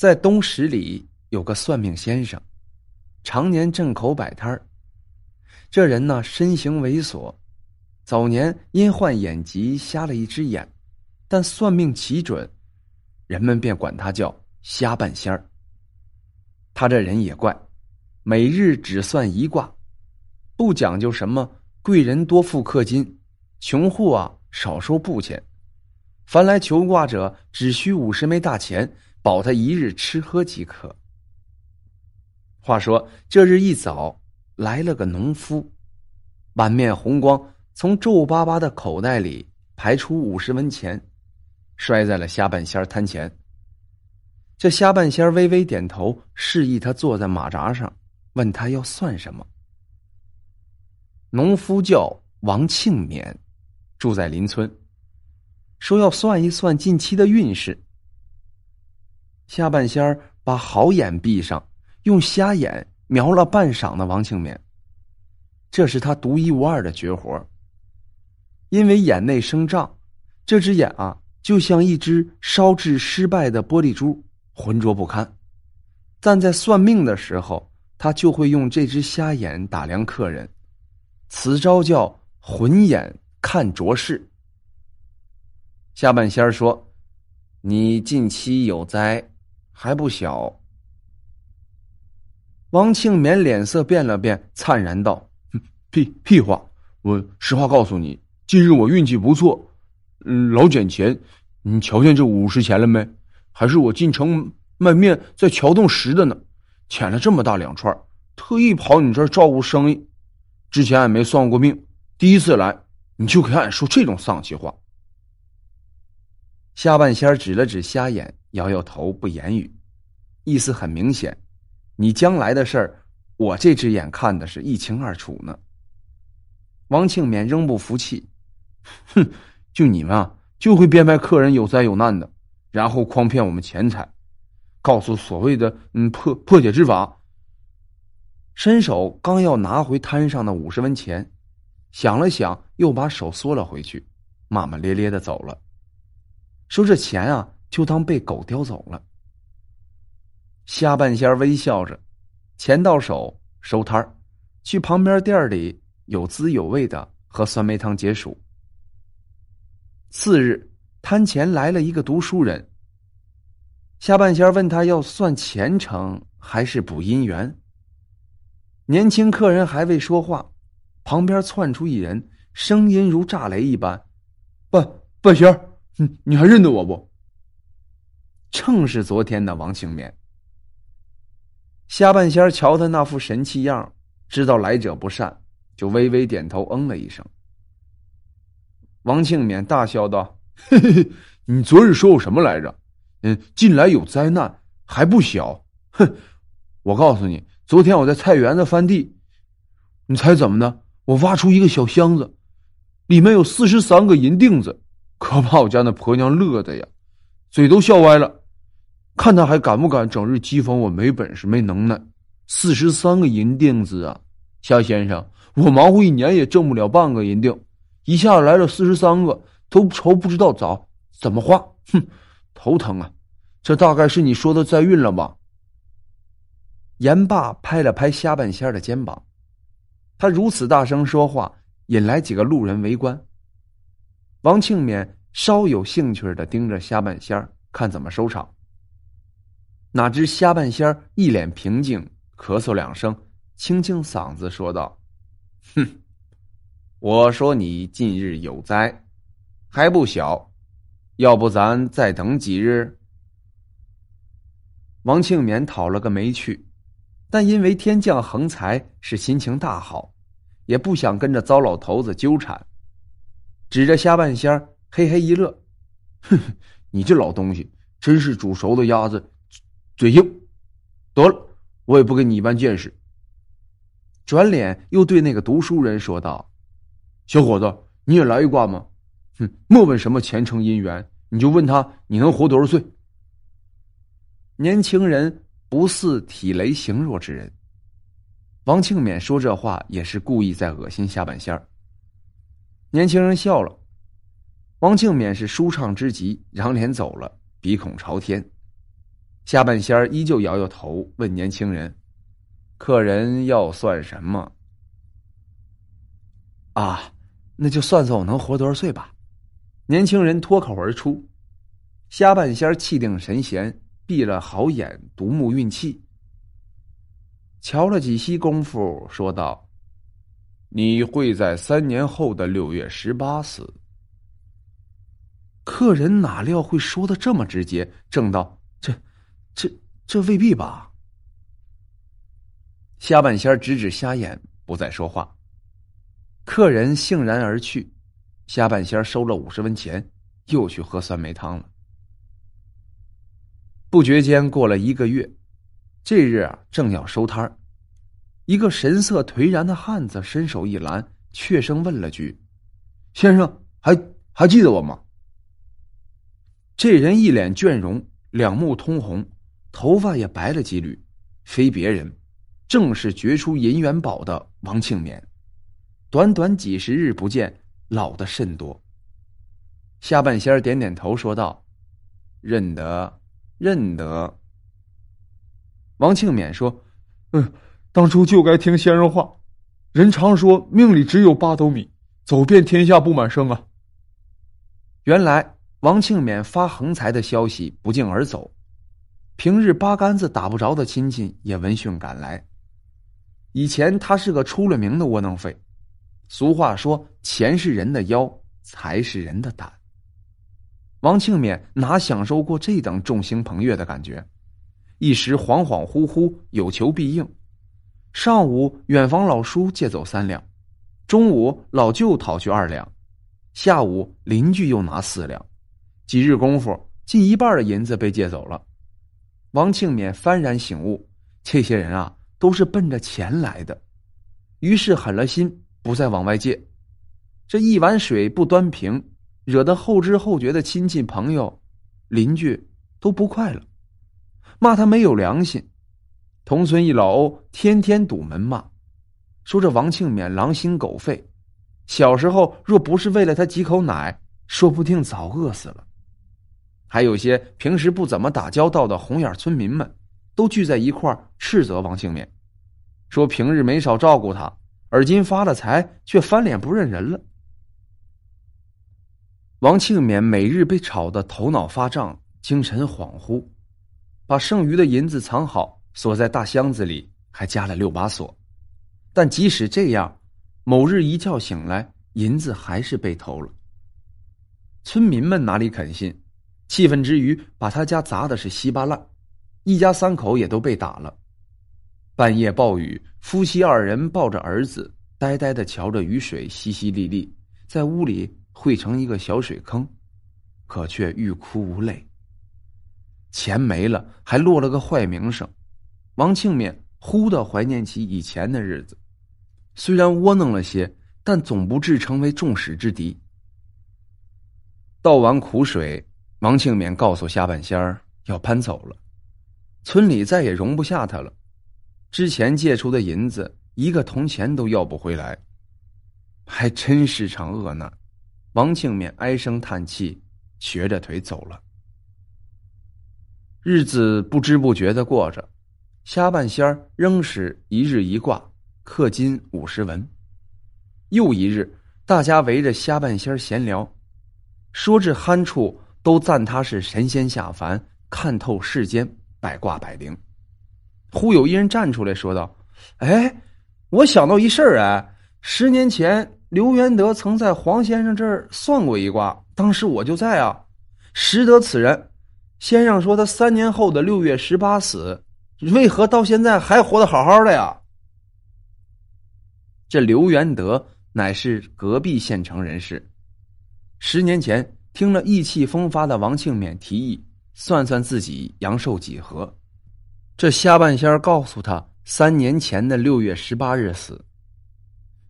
在东十里有个算命先生，常年镇口摆摊儿。这人呢，身形猥琐，早年因患眼疾瞎了一只眼，但算命奇准，人们便管他叫瞎半仙儿。他这人也怪，每日只算一卦，不讲究什么贵人多付氪金，穷户啊少收布钱。凡来求卦者，只需五十枚大钱，保他一日吃喝即可。话说这日一早。来了个农夫，满面红光，从皱巴巴的口袋里排出五十文钱，摔在了虾半仙摊前。这虾半仙微微点头，示意他坐在马扎上，问他要算什么。农夫叫王庆勉，住在邻村，说要算一算近期的运势。下半仙儿把好眼闭上，用瞎眼。瞄了半晌的王庆勉，这是他独一无二的绝活。因为眼内生障，这只眼啊，就像一只烧制失败的玻璃珠，浑浊不堪。但在算命的时候，他就会用这只瞎眼打量客人，此招叫混眼看浊事。下半仙儿说：“你近期有灾，还不小。”王庆勉脸色变了变，灿然道：“屁屁话！我实话告诉你，近日我运气不错，嗯，老捡钱。你瞧见这五十钱了没？还是我进城卖面在桥洞拾的呢。捡了这么大两串，特意跑你这儿照顾生意。之前俺没算过命，第一次来你就给俺说这种丧气话。”下半仙指了指瞎眼，摇摇头，不言语，意思很明显。你将来的事儿，我这只眼看的是一清二楚呢。王庆勉仍不服气，哼，就你们啊，就会编排客人有灾有难的，然后诓骗我们钱财，告诉所谓的嗯破破解之法。伸手刚要拿回摊上的五十文钱，想了想，又把手缩了回去，骂骂咧咧的走了，说这钱啊，就当被狗叼走了。下半仙微笑着，钱到手收摊儿，去旁边店里有滋有味的喝酸梅汤解暑。次日，摊前来了一个读书人。下半仙问他要算前程还是补姻缘。年轻客人还未说话，旁边窜出一人，声音如炸雷一般：“半半仙，你你还认得我不？”正是昨天的王庆勉。下半仙瞧他那副神气样，知道来者不善，就微微点头，嗯了一声。王庆勉大笑道：“嘿嘿嘿，你昨日说我什么来着？嗯，近来有灾难，还不小。哼，我告诉你，昨天我在菜园子翻地，你猜怎么的？我挖出一个小箱子，里面有四十三个银锭子，可把我家那婆娘乐的呀，嘴都笑歪了。”看他还敢不敢整日讥讽我没本事没能耐？四十三个银锭子啊，夏先生，我忙活一年也挣不了半个银锭，一下来了四十三个，都愁不知道咋怎么花，哼，头疼啊！这大概是你说的灾运了吧？严霸拍了拍下半仙的肩膀，他如此大声说话，引来几个路人围观。王庆勉稍有兴趣的盯着下半仙看怎么收场。哪知虾半仙一脸平静，咳嗽两声，清清嗓子说道：“哼，我说你近日有灾，还不小，要不咱再等几日？”王庆勉讨了个没趣，但因为天降横财，是心情大好，也不想跟着糟老头子纠缠，指着虾半仙嘿嘿一乐：“哼哼，你这老东西，真是煮熟的鸭子。”嘴硬，得了，我也不跟你一般见识。转脸又对那个读书人说道：“小伙子，你也来一卦吗？哼，莫问什么前程姻缘，你就问他你能活多少岁。”年轻人不似体雷形弱之人。王庆勉说这话也是故意在恶心下半仙儿。年轻人笑了，王庆勉是舒畅之极，仰脸走了，鼻孔朝天。下半仙依旧摇摇头，问年轻人：“客人要算什么？”啊，那就算算我能活多少岁吧。年轻人脱口而出。下半仙气定神闲，闭了好眼，独目运气。瞧了几息功夫，说道：“你会在三年后的六月十八死。”客人哪料会说的这么直接，正道：“这、这、未必吧？”下半仙儿直指瞎眼，不再说话。客人悻然而去，下半仙儿收了五十文钱，又去喝酸梅汤了。不觉间过了一个月，这日啊，正要收摊，一个神色颓然的汉子伸手一拦，怯声问了句：“先生，还还记得我吗？”这人一脸倦容，两目通红，头发也白了几缕，非别人，正是掘出银元宝的王庆勉。短短几十日不见，老的甚多。下半仙点点头，说道：“认得，认得。”王庆勉说：“嗯，当初就该听先生话。人常说，命里只有八斗米，走遍天下不满生啊。”原来王庆勉发横财的消息不胫而走，平日八竿子打不着的亲戚也闻讯赶来。以前他是个出了名的窝囊废。俗话说：“钱是人的腰，财是人的胆。”王庆勉哪享受过这等众星捧月的感觉？一时恍恍惚惚，有求必应。上午远房老叔借走三两，中午老舅讨去二两，下午邻居又拿四两。几日功夫，近一半的银子被借走了。王庆勉幡然醒悟：这些人啊，都是奔着钱来的。于是狠了心。不再往外借，这一碗水不端平，惹得后知后觉的亲戚朋友、邻居都不快了，骂他没有良心。同村一老欧天天堵门骂，说这王庆勉狼心狗肺，小时候若不是为了他几口奶，说不定早饿死了。还有些平时不怎么打交道的红眼村民们，都聚在一块斥责王庆勉，说平日没少照顾他。而今发了财，却翻脸不认人了。王庆勉每日被吵得头脑发胀，精神恍惚，把剩余的银子藏好，锁在大箱子里，还加了六把锁。但即使这样，某日一觉醒来，银子还是被偷了。村民们哪里肯信？气愤之余，把他家砸的是稀巴烂，一家三口也都被打了。半夜暴雨，夫妻二人抱着儿子，呆呆的瞧着雨水淅淅沥沥，在屋里汇成一个小水坑，可却欲哭无泪。钱没了，还落了个坏名声。王庆勉忽的怀念起以前的日子，虽然窝囊了些，但总不至成为众矢之的。倒完苦水，王庆勉告诉下半仙儿要搬走了，村里再也容不下他了。之前借出的银子，一个铜钱都要不回来，还真是场恶难。王庆勉唉声叹气，瘸着腿走了。日子不知不觉的过着，虾半仙儿仍是一日一卦，氪金五十文。又一日，大家围着虾半仙闲聊，说至酣处，都赞他是神仙下凡，看透世间百卦百灵。忽有一人站出来说道：“哎，我想到一事儿哎，十年前刘元德曾在黄先生这儿算过一卦，当时我就在啊，识得此人。先生说他三年后的六月十八死，为何到现在还活得好好的呀？”这刘元德乃是隔壁县城人士，十年前听了意气风发的王庆勉提议，算算自己阳寿几何。这虾半仙告诉他，三年前的六月十八日死。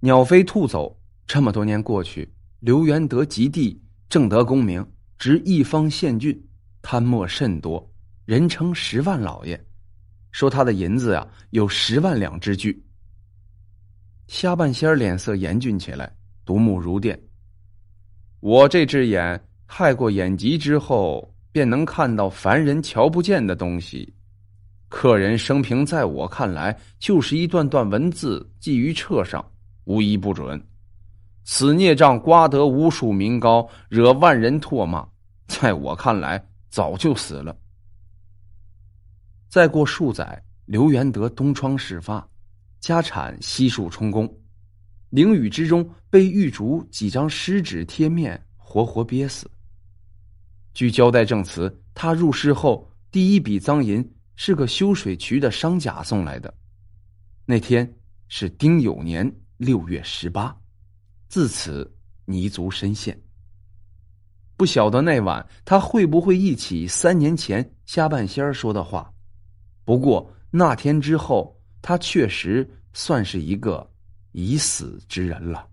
鸟飞兔走，这么多年过去，刘元德及第，正得功名，执一方县郡，贪墨甚多，人称十万老爷。说他的银子呀，有十万两之巨。虾半仙脸色严峻起来，独目如电。我这只眼，害过眼疾之后，便能看到凡人瞧不见的东西。客人生平在我看来就是一段段文字记于册上，无一不准。此孽障刮得无数民膏，惹万人唾骂，在我看来早就死了。再过数载，刘元德东窗事发，家产悉数充公，囹圄之中被狱卒几张湿纸贴面活活憋死。据交代证词，他入室后第一笔赃银。是个修水渠的商贾送来的，那天是丁酉年六月十八，自此泥足深陷。不晓得那晚他会不会忆起三年前下半仙说的话。不过那天之后，他确实算是一个已死之人了。